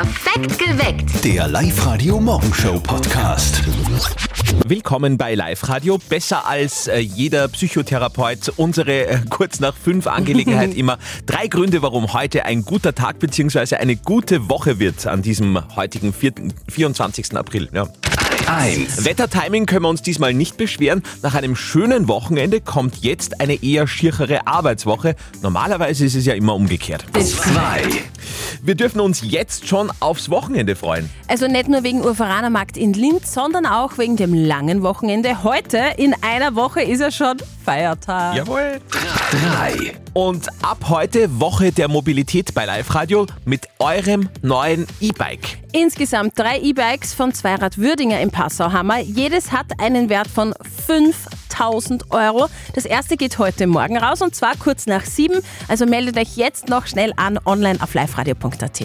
Perfekt geweckt. Der Live-Radio-Morgenshow-Podcast. Willkommen bei Live Radio. Besser als äh, jeder Psychotherapeut. Unsere äh, kurz nach fünf Angelegenheit immer. Drei Gründe, warum heute ein guter Tag bzw. eine gute Woche wird an diesem heutigen 4, 24. April. Ja. 1. Wettertiming können wir uns diesmal nicht beschweren. Nach einem schönen Wochenende kommt jetzt eine eher schierchere Arbeitswoche. Normalerweise ist es ja immer umgekehrt. 2. Wir dürfen uns jetzt schon aufs Wochenende freuen. Also nicht nur wegen Urveranermarkt in Linz, sondern auch wegen dem langen Wochenende. Heute in einer Woche ist ja schon Feiertag. Jawohl. 3. Und ab heute Woche der Mobilität bei Live Radio mit eurem neuen E-Bike. Insgesamt drei E-Bikes von Zweirad Würdinger im Passau haben wir. Jedes hat einen Wert von 5000 Euro. Das erste geht heute Morgen raus und zwar kurz nach sieben. Also meldet euch jetzt noch schnell an online auf liveradio.at.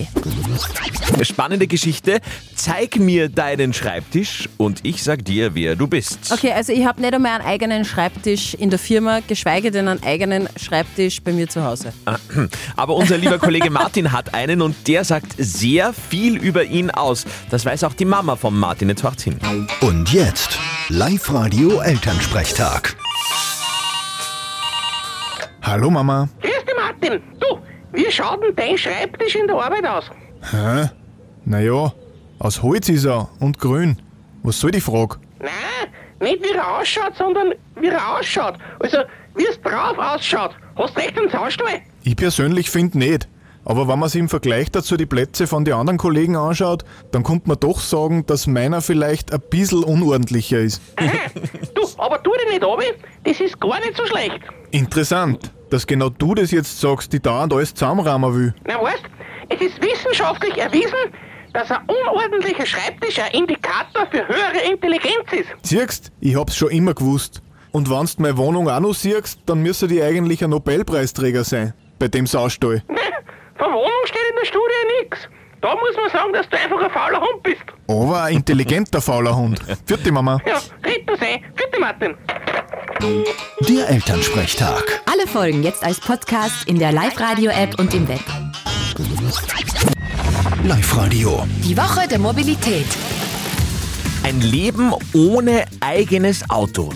Spannende Geschichte. Zeig mir deinen Schreibtisch und ich sag dir, wer du bist. Okay, also ich habe nicht einmal einen eigenen Schreibtisch in der Firma, geschweige denn einen eigenen Schreibtisch bei mir zu Hause. Aber unser lieber Kollege Martin hat einen und der sagt sehr viel über ihn aus. Das weiß auch die Mama von Martin. Jetzt macht's hin. Und jetzt Live-Radio Elternsprechtag. Hallo Mama. Grüß dich, Martin. Du, wie schaut denn dein Schreibtisch in der Arbeit aus? Hä? Naja, aus Holz ist er und grün. Was soll die Frage? Nein, nicht wie er ausschaut, sondern wie er ausschaut. Also, wie es drauf ausschaut. Hast recht einen Zaunstall? Ich persönlich finde nicht. Aber wenn man sich im Vergleich dazu die Plätze von den anderen Kollegen anschaut, dann kommt man doch sagen, dass meiner vielleicht ein bisschen unordentlicher ist. Aha. du, aber tu dich nicht ab, das ist gar nicht so schlecht. Interessant, dass genau du das jetzt sagst, die dauernd alles zusammenrahmen will. Na weißt, es ist wissenschaftlich erwiesen, dass ein unordentlicher Schreibtisch ein Indikator für höhere Intelligenz ist. Siehst, ich hab's schon immer gewusst. Und wenn's meine Wohnung auch noch siehst, dann müsste die eigentlich ein Nobelpreisträger sein. Bei dem Saustall. Von Wohnung steht in der Studie nichts. Da muss man sagen, dass du einfach ein fauler Hund bist. Aber ein intelligenter fauler Hund. Vierte Mama. Ja, red das ein. Bitte, Martin. Der Elternsprechtag. Alle Folgen jetzt als Podcast in der Live-Radio-App und im Web. Live-Radio. Die Woche der Mobilität. Ein Leben ohne eigenes Auto.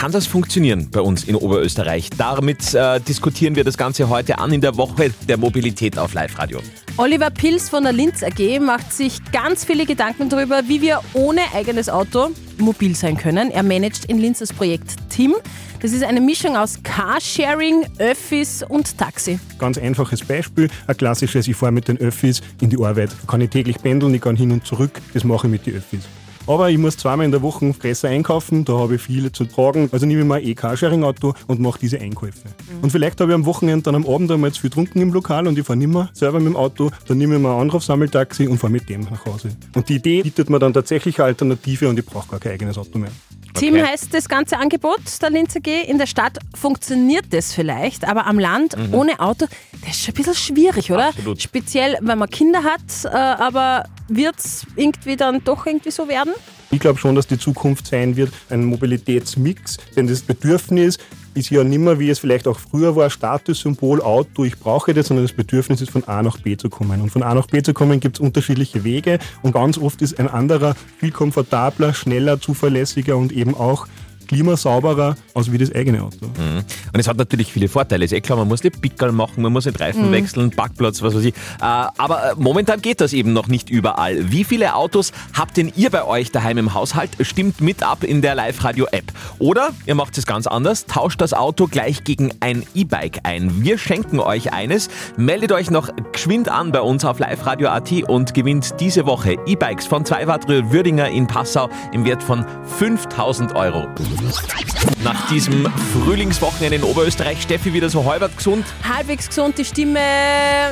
Kann das funktionieren bei uns in Oberösterreich? Damit äh, diskutieren wir das Ganze heute an in der Woche der Mobilität auf Live Radio. Oliver Pils von der Linz AG macht sich ganz viele Gedanken darüber, wie wir ohne eigenes Auto mobil sein können. Er managt in Linz das Projekt TIM. Das ist eine Mischung aus Carsharing, Öffis und Taxi. Ganz einfaches Beispiel, ein klassisches, ich fahre mit den Öffis in die Arbeit. Da kann ich täglich pendeln, ich kann hin und zurück, das mache ich mit den Öffis. Aber ich muss zweimal in der Woche Fresser einkaufen, da habe ich viele zu tragen. Also nehme ich mal ein E-Carsharing-Auto und mache diese Einkäufe. Und vielleicht habe ich am Wochenende dann am Abend einmal zu viel getrunken im Lokal und ich fahre nicht mehr selber mit dem Auto, dann nehme ich mal ein Anrufsammeltaxi und fahre mit dem nach Hause. Und die Idee bietet mir dann tatsächlich eine Alternative und ich brauche gar kein eigenes Auto mehr. Team Okay. heißt das ganze Angebot der Linz AG. In der Stadt funktioniert das vielleicht, aber am Land ohne Auto, das ist schon ein bisschen schwierig, oder? Absolut. Speziell, wenn man Kinder hat, äh, aber wird es irgendwie dann doch irgendwie so werden? Ich glaube schon, dass die Zukunft sein wird, ein Mobilitätsmix, denn das Bedürfnis ist ja nicht mehr, wie es vielleicht auch früher war, Statussymbol, Auto, ich brauche das, sondern das Bedürfnis ist, von A nach B zu kommen. Und von A nach B zu kommen gibt es unterschiedliche Wege und ganz oft ist ein anderer viel komfortabler, schneller, zuverlässiger und eben auch klimasauberer als wie das eigene Auto. Und es hat natürlich viele Vorteile. Ist eh klar, man muss nicht Pickel machen, man muss nicht Reifen wechseln, Parkplatz, was weiß ich. Äh, aber äh, momentan geht das eben noch nicht überall. Wie viele Autos habt denn ihr bei euch daheim im Haushalt? Stimmt mit ab in der Live-Radio-App. Oder ihr macht es ganz anders, tauscht das Auto gleich gegen ein E-Bike ein. Wir schenken euch eines. Meldet euch noch geschwind an bei uns auf liveradio.at und gewinnt diese Woche E-Bikes von Zweiwadrö Würdinger in Passau im Wert von 5000 Euro. Nach diesem Frühlingswochenende in Oberösterreich, Steffi wieder so halbert gesund. Halbwegs gesund, die Stimme,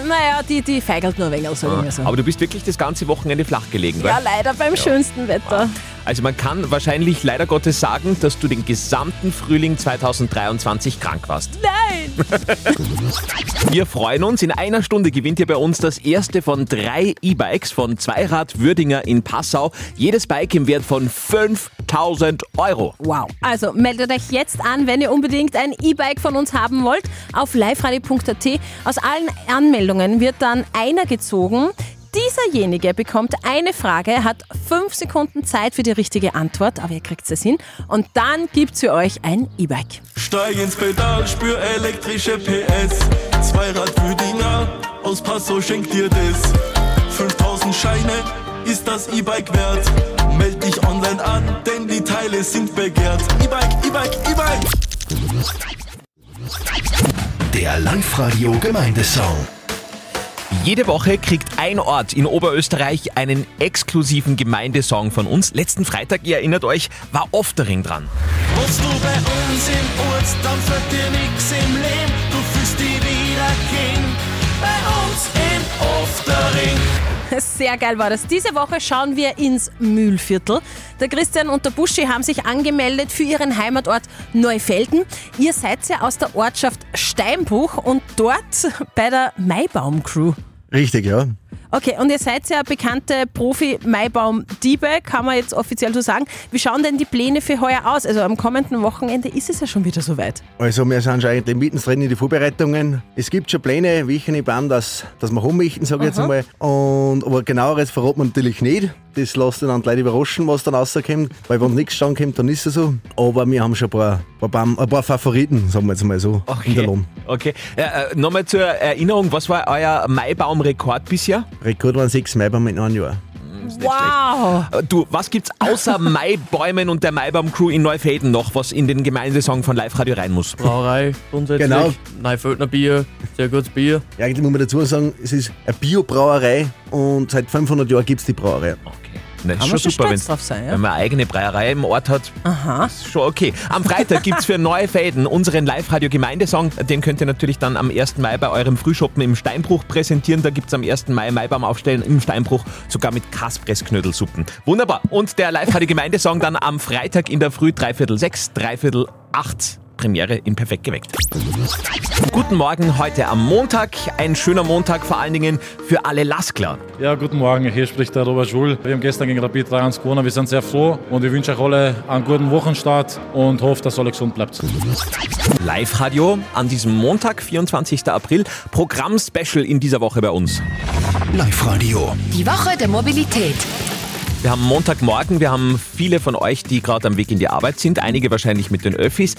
naja, die, die feigelt nur ein wenig, sagen wir so. Aber du bist wirklich das ganze Wochenende flach gelegen, Ja, leider beim schönsten Wetter. Also man kann wahrscheinlich leider Gottes sagen, dass du den gesamten Frühling 2023 krank warst. Nein! Wir freuen uns. In einer Stunde gewinnt ihr bei uns das erste von drei E-Bikes von Zweirad Würdinger in Passau. Jedes Bike im Wert von 5000 Euro. Wow. Also meldet euch jetzt an, wenn ihr unbedingt ein E-Bike von uns haben wollt, auf liveradio.at. Aus allen Anmeldungen wird dann einer gezogen. Dieserjenige bekommt eine Frage, hat fünf Sekunden Zeit für die richtige Antwort, aber ihr kriegt es hin. Und dann gibt's für euch ein E-Bike. Steig ins Pedal, spür elektrische PS. Zweirad-Rüdinger aus Passau schenkt dir das. 5000 Scheine ist das E-Bike wert. Meld dich online an, denn die Teile sind begehrt. E-Bike, E-Bike, E-Bike. Der Live-Radio Gemeindesong. Jede Woche kriegt ein Ort in Oberösterreich einen exklusiven Gemeindesong von uns. Letzten Freitag, ihr erinnert euch, war Oftering dran. Wohnst du bei uns im Ort, dann fällt dir nix im Leben. Du fühlst dich wieder King. Bei uns im Oftering. Sehr geil war das. Diese Woche schauen wir ins Mühlviertel. Der Christian und der Buschi haben sich angemeldet für ihren Heimatort Neufelden. Ihr seid ja aus der Ortschaft Steinbruch und dort bei der Maibaum-Crew. Richtig, ja. Okay, und ihr seid ja bekannte Profi-Maibaum-Diebe, kann man jetzt offiziell so sagen. Wie schauen denn die Pläne für heuer aus? Also am kommenden Wochenende ist es ja schon wieder soweit. Also wir sind schon eigentlich mittendrin in die Vorbereitungen. Es gibt schon Pläne, wie ich Plan, dass, dass wir rumrichten, sage ich jetzt einmal. Und, aber genaueres verraten wir natürlich nicht. Das lasst dann Leute überraschen, was dann rauskommt. Weil wenn nichts kommt, dann ist es so. Aber wir haben schon ein paar, ein paar, ein paar Favoriten, sagen wir jetzt mal so, in der Lohn. Okay. Äh, Nochmal zur Erinnerung, was war euer Maibaum-Rekord bisher? Rekord waren sechs Maibäume in einem Jahr. Wow! Äh, Du, was gibt's außer Maibäumen und der Maibaum-Crew in Neufelden noch, was in den Gemeindesong von Live Radio rein muss? Brauerei grundsätzlich. Genau. Neuföldner Bier, sehr gutes Bier. Ja, eigentlich muss man dazu sagen, es ist eine Biobrauerei und seit 500 Jahren gibt es die Brauerei. Okay. Na, ist schon super, wenn's- drauf sein, ja? wenn man eine eigene Brauerei im Ort hat. Aha. Ist schon okay. Am Freitag gibt's für Neufelden unseren Live-Radio-Gemeindesong. Den könnt ihr natürlich dann am 1. Mai bei eurem Frühschoppen im Steinbruch präsentieren. Da gibt's am 1. Mai Maibaum aufstellen im Steinbruch, sogar mit Kaspressknödelsuppen. Wunderbar. Und der Live-Radio-Gemeindesong dann am Freitag in der Früh, dreiviertel sechs, dreiviertel acht. Premiere in Perfekt geweckt. Guten Morgen heute am Montag. Ein schöner Montag vor allen Dingen für alle Laskler. Ja, guten Morgen, hier spricht der Robert Schul. Wir haben gestern gegen Rapid 3-1 gewonnen. Wir sind sehr froh und ich wünsche euch alle einen guten Wochenstart und hoffe, dass alle gesund bleibt. Live-Radio an diesem Montag, 24. April. Programm-Special in dieser Woche bei uns. Live-Radio. Die Woche der Mobilität. Wir haben Montagmorgen, wir haben viele von euch, die gerade am Weg in die Arbeit sind, einige wahrscheinlich mit den Öffis,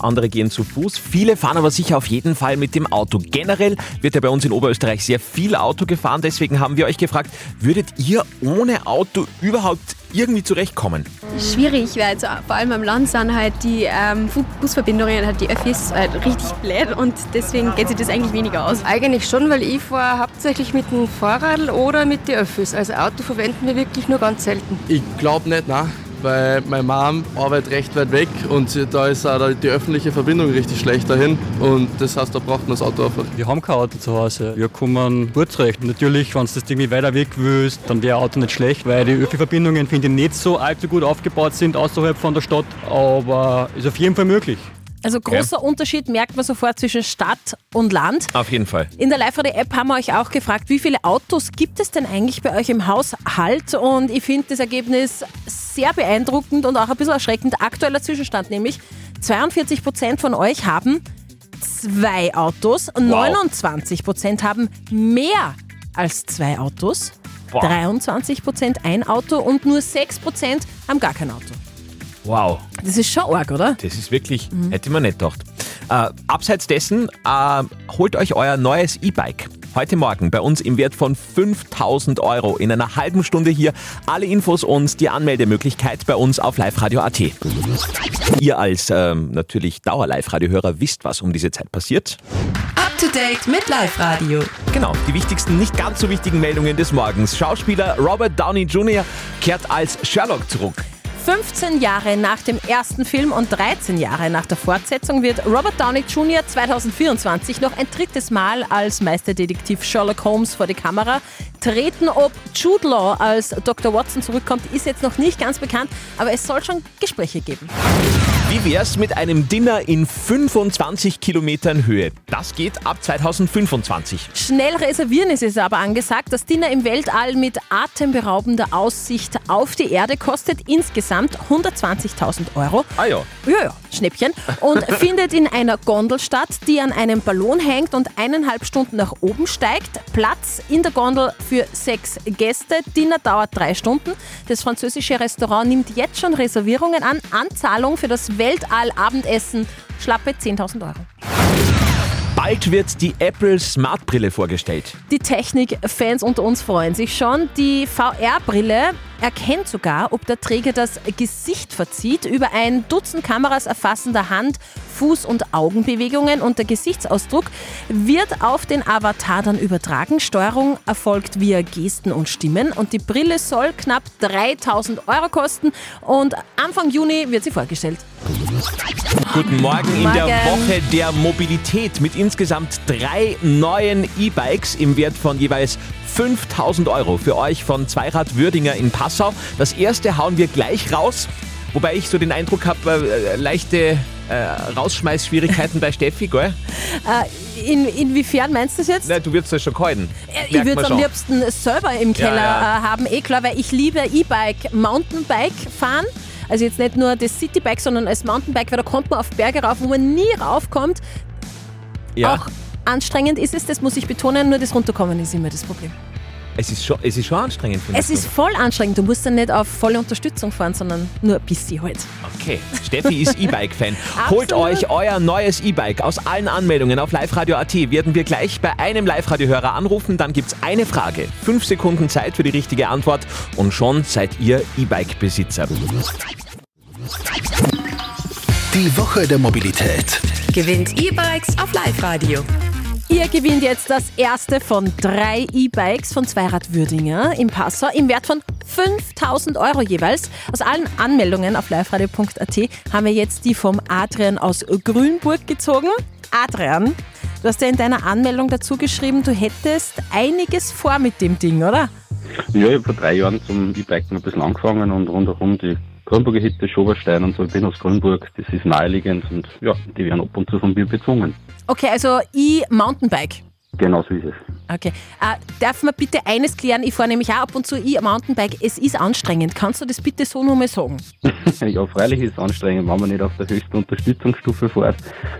andere gehen zu Fuß, viele fahren aber sicher auf jeden Fall mit dem Auto. Generell wird ja bei uns in Oberösterreich sehr viel Auto gefahren, deswegen haben wir euch gefragt, würdet ihr ohne Auto überhaupt irgendwie zurechtkommen? Schwierig, weil also vor allem am Land sind halt die ähm, Busverbindungen, halt die Öffis halt richtig blöd und deswegen geht sich das eigentlich weniger aus. Eigentlich schon, weil ich fahre hauptsächlich mit dem Fahrrad oder mit den Öffis. Also Auto verwenden wir wirklich nur ganz selten. Ich glaube nicht, nein. Weil meine Mom arbeitet recht weit weg und da ist auch die öffentliche Verbindung richtig schlecht dahin. Und das heißt, da braucht man das Auto einfach. Wir haben kein Auto zu Hause. Wir kommen gut zurecht. Natürlich, wenn du das irgendwie weiter weg willst, dann wäre Auto nicht schlecht, weil die Öffi-Verbindungen, finde ich, nicht so allzu gut aufgebaut sind außerhalb von der Stadt. Aber ist auf jeden Fall möglich. Also großer Unterschied merkt man sofort zwischen Stadt und Land. Auf jeden Fall. In der Live-Radio-App haben wir euch auch gefragt, wie viele Autos gibt es denn eigentlich bei euch im Haushalt? Und ich finde das Ergebnis sehr beeindruckend und auch ein bisschen erschreckend. Aktueller Zwischenstand nämlich, 42 Prozent von euch haben zwei Autos, 29 Prozent haben mehr als zwei Autos, Boah. 23 Prozent ein Auto und nur 6 Prozent haben gar kein Auto. Wow. Das ist schon arg, oder? Das ist wirklich, hätte man nicht gedacht. Äh, abseits dessen, äh, holt euch euer neues E-Bike. Heute Morgen bei uns im Wert von 5000 Euro. In einer halben Stunde hier alle Infos und die Anmeldemöglichkeit bei uns auf liveradio.at. Ihr als ähm, natürlich Dauer-Live-Radio-Hörer wisst, was um diese Zeit passiert. Up to date mit Live Radio. Genau, die wichtigsten, nicht ganz so wichtigen Meldungen des Morgens. Schauspieler Robert Downey Jr. kehrt als Sherlock zurück. 15 Jahre nach dem ersten Film und 13 Jahre nach der Fortsetzung wird Robert Downey Jr. 2024 noch ein drittes Mal als Meisterdetektiv Sherlock Holmes vor die Kamera treten. Ob Jude Law als Dr. Watson zurückkommt, ist jetzt noch nicht ganz bekannt, aber es soll schon Gespräche geben. Wie wär's mit einem Dinner in 25 Kilometern Höhe? Das geht ab 2025. Schnell reservieren ist es aber angesagt. Das Dinner im Weltall mit atemberaubender Aussicht auf die Erde kostet insgesamt 120.000 Euro. Ah ja. Ja, ja, Schnäppchen. Und findet in einer Gondel statt, die an einem Ballon hängt und eineinhalb Stunden nach oben steigt. Platz in der Gondel für sechs Gäste. Dinner dauert drei Stunden. Das französische Restaurant nimmt jetzt schon Reservierungen an. Anzahlung für das Weltall-Abendessen schlappe 10.000 Euro. Bald wird die Apple Smart Brille vorgestellt. Die Technik-Fans unter uns freuen sich schon. Die VR-Brille erkennt sogar, ob der Träger das Gesicht verzieht. Über ein Dutzend Kameras erfassender Hand, Fuß- und Augenbewegungen und der Gesichtsausdruck wird auf den Avatar dann übertragen. Steuerung erfolgt via Gesten und Stimmen und die Brille soll knapp 3000 Euro kosten und Anfang Juni wird sie vorgestellt. Guten Morgen in der Morgen. Woche der Mobilität mit insgesamt drei neuen E-Bikes im Wert von jeweils 5000 Euro für euch von Zweirad Würdinger in Passau. Das erste hauen wir gleich raus, wobei ich so den Eindruck habe, äh, leichte äh, Rausschmeißschwierigkeiten bei Steffi, gell? Äh, in, inwiefern meinst du das jetzt? Na, du wirst das schon gehalten. Ich würde es am liebsten selber im Keller Ja, ja. Äh, haben, eh klar, weil ich liebe E-Bike, Mountainbike fahren. Also jetzt nicht nur das Citybike, sondern als Mountainbike, weil da kommt man auf Berge rauf, wo man nie raufkommt. Ja. Auch anstrengend ist es, das muss ich betonen, nur das Runterkommen ist immer das Problem. Es ist schon, es ist schon anstrengend, finde Es ist voll anstrengend, du musst dann nicht auf volle Unterstützung fahren, sondern nur ein bisschen halt. Okay, Steffi ist E-Bike-Fan. Holt euch euer neues E-Bike. Aus allen Anmeldungen auf liveradio.at werden wir gleich bei einem Live-Radio-Hörer anrufen. Dann gibt's eine Frage. Fünf Sekunden Zeit für die richtige Antwort und schon seid ihr E-Bike-Besitzer. Die Woche der Mobilität. Gewinnt E-Bikes auf Live-Radio. Ihr gewinnt jetzt das erste von drei E-Bikes von Zweirad Würdinger im Passau im Wert von 5000 Euro jeweils. Aus allen Anmeldungen auf liveradio.at haben wir jetzt die vom Adrian aus Grünburg gezogen. Adrian, du hast ja in deiner Anmeldung dazu geschrieben, du hättest einiges vor mit dem Ding, oder? Ja, ich habe vor drei Jahren zum E-Biken ein bisschen angefangen und rundherum die Grünburger Hütte, Schoberstein und so. Ich bin aus Grünburg, das ist naheliegend und ja, die werden ab und zu von mir bezwungen. Okay, also E-Mountainbike. Genau so ist es. Okay. Äh, darf man bitte eines klären? Ich fahre nämlich auch ab und zu E-Mountainbike. Es ist anstrengend. Kannst du das bitte so nur mal sagen? ja, freilich ist es anstrengend, wenn man nicht auf der höchsten Unterstützungsstufe fährt,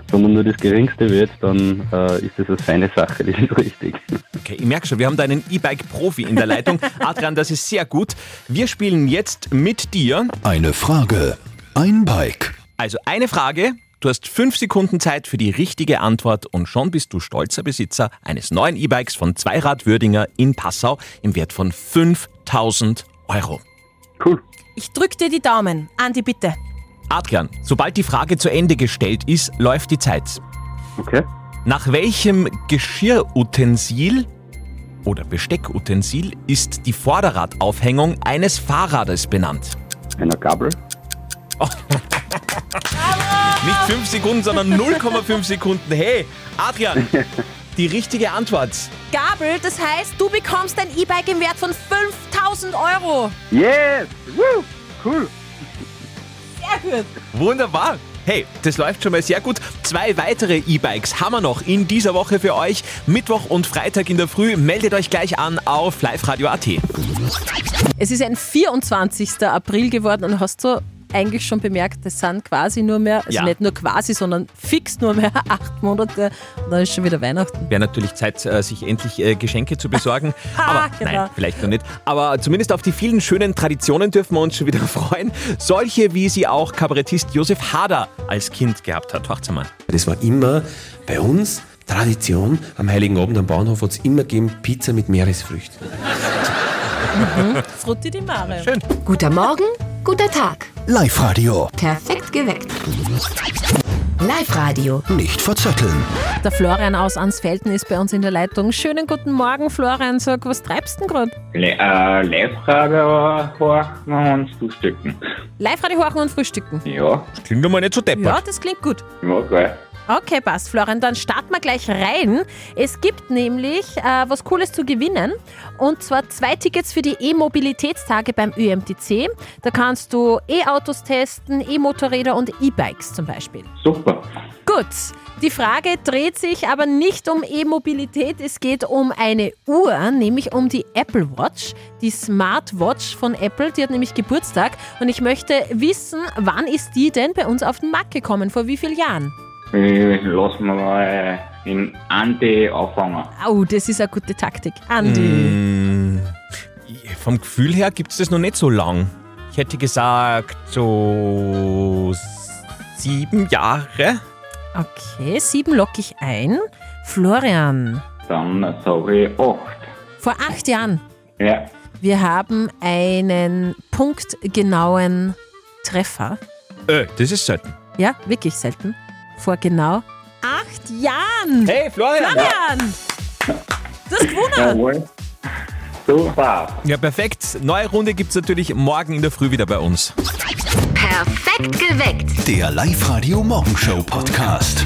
sondern nur das geringste wird, dann äh, ist das eine feine Sache, das ist richtig. Okay, ich merke schon, wir haben da einen E-Bike-Profi in der Leitung. Adrian, das ist sehr gut. Wir spielen jetzt mit dir. Eine Frage, ein Bike. Also eine Frage. Du hast fünf Sekunden Zeit für die richtige Antwort und schon bist du stolzer Besitzer eines neuen E-Bikes von Zweirad Würdinger in Passau im Wert von 5000 Euro. Cool. Ich drück dir die Daumen. Andi, bitte. Adrian, sobald die Frage zu Ende gestellt ist, läuft die Zeit. Okay. Nach welchem Geschirrutensil oder Besteckutensil ist die Vorderradaufhängung eines Fahrrades benannt? Einer Gabel. Nicht 5 Sekunden, sondern 0,5 Sekunden. Hey, Adrian, die richtige Antwort. Gabel, das heißt, du bekommst ein E-Bike im Wert von 5000 Euro. Yes! Woo! Cool. Sehr gut. Wunderbar. Hey, das läuft schon mal sehr gut. Zwei weitere E-Bikes haben wir noch in dieser Woche für euch. Mittwoch und Freitag in der Früh. Meldet euch gleich an auf liveradio.at. Es ist ein 24. April geworden und hast du eigentlich schon bemerkt, das sind quasi nur mehr, also Ja. nicht nur quasi, sondern fix nur mehr acht Monate und dann ist schon wieder Weihnachten. Wäre natürlich Zeit, äh, sich endlich äh, Geschenke zu besorgen. Aber genau. nein, vielleicht noch nicht. Aber zumindest auf die vielen schönen Traditionen dürfen wir uns schon wieder freuen. Solche, wie sie auch Kabarettist Josef Hader als Kind gehabt hat. Hört's mal. Das war immer bei uns Tradition. Am Heiligen Abend am Bahnhof hat es immer gegeben Pizza mit Meeresfrüchten. Mhm. Frutti di Mare. Schön. Guter Morgen, guter Tag. Live-Radio. Perfekt geweckt. Live-Radio. Nicht verzetteln. Der Florian aus Ansfelden ist bei uns in der Leitung. Schönen guten Morgen, Florian. Sag, was treibst du denn gerade? Le äh, Live-Radio horchen und frühstücken. Live-Radio horchen und frühstücken. Ja. Das klingt doch mal nicht so deppert. Ja, das klingt gut. Ja, geil. Okay, passt, Florian. Dann starten wir gleich rein. Es gibt nämlich äh, was Cooles zu gewinnen. Und zwar zwei Tickets für die E-Mobilitätstage beim ÖMTC. Da kannst du E-Autos testen, E-Motorräder und E-Bikes zum Beispiel. Super. Gut, die Frage dreht sich aber nicht um E-Mobilität, es geht um eine Uhr, nämlich um die Apple Watch, die Smartwatch von Apple, die hat nämlich Geburtstag und ich möchte wissen, wann ist die denn bei uns auf den Markt gekommen, vor wie vielen Jahren? Ich lass mal mal in Andi auffangen. Au, das ist eine gute Taktik. Andi. Mm, vom Gefühl her gibt es das noch nicht so lang. Ich hätte gesagt, so sieben Jahre. Okay, sieben lock ich ein. Florian, Dann sage ich acht. vor acht Jahren. Ja. Wir haben einen punktgenauen Treffer. Äh, das ist selten. Ja, wirklich selten. Vor genau acht Jahren. Hey, Florian! Florian! Du hast gewonnen! Jawohl. Super. Ja, perfekt. Neue Runde gibt es natürlich morgen in der Früh wieder bei uns. Perfekt geweckt. Der Live-Radio Morgenshow Podcast.